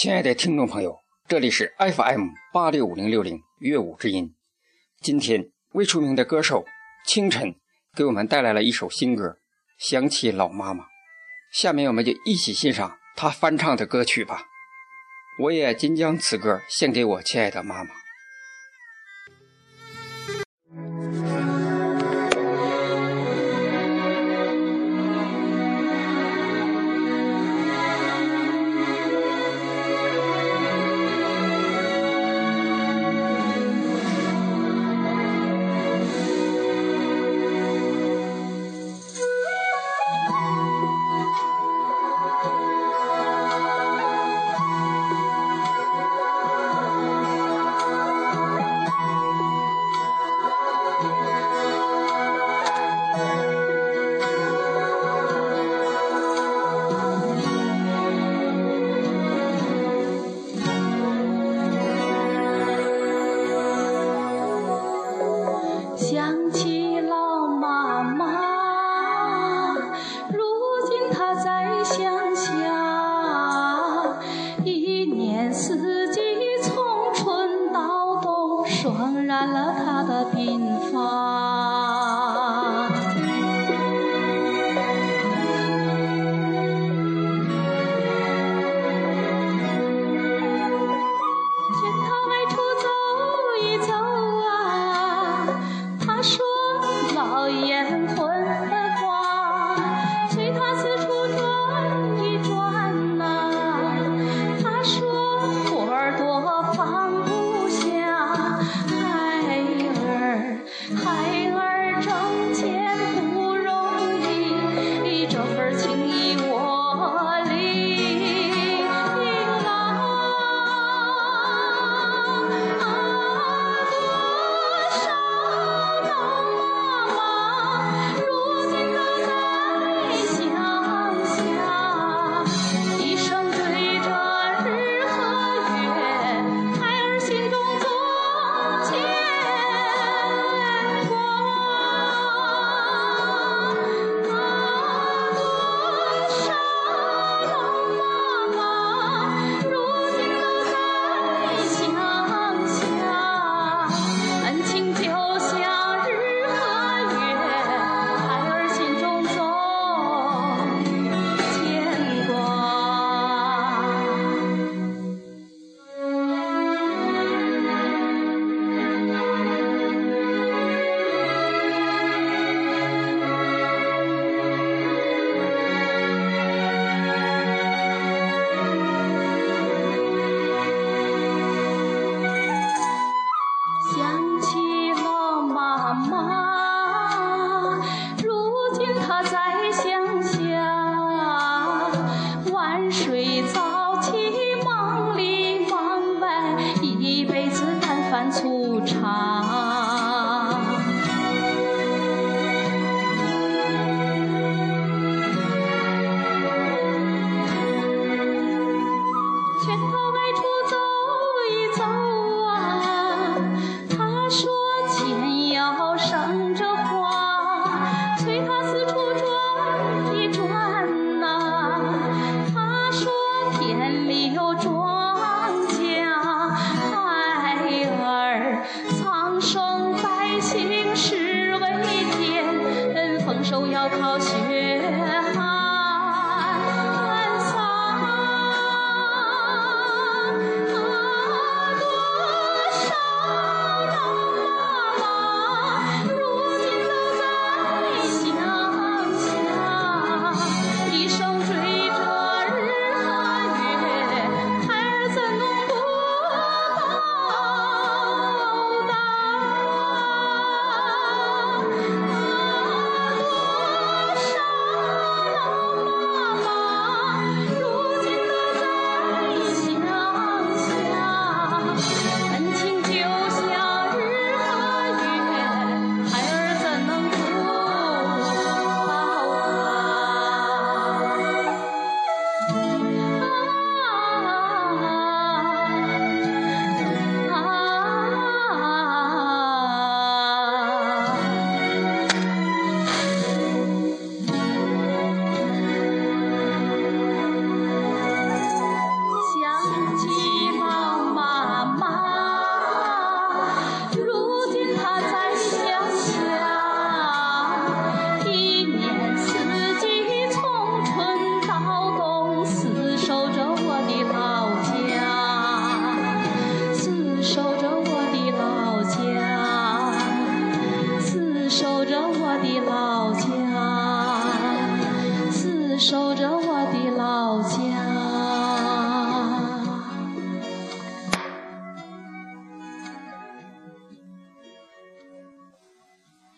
亲爱的听众朋友，这里是 FM 八六五零六零乐舞之音。今天，未出名的歌手清晨给我们带来了一首新歌《想起老妈妈》。下面，我们就一起欣赏他翻唱的歌曲吧。我也仅将此歌献给我亲爱的妈妈。染了他的鬓发。孩儿劝他外出走一走啊，他说钱要省着花，催他四处转一转呐、他说田里有庄稼，孩儿苍生百姓是为天，丰收要靠我的老家。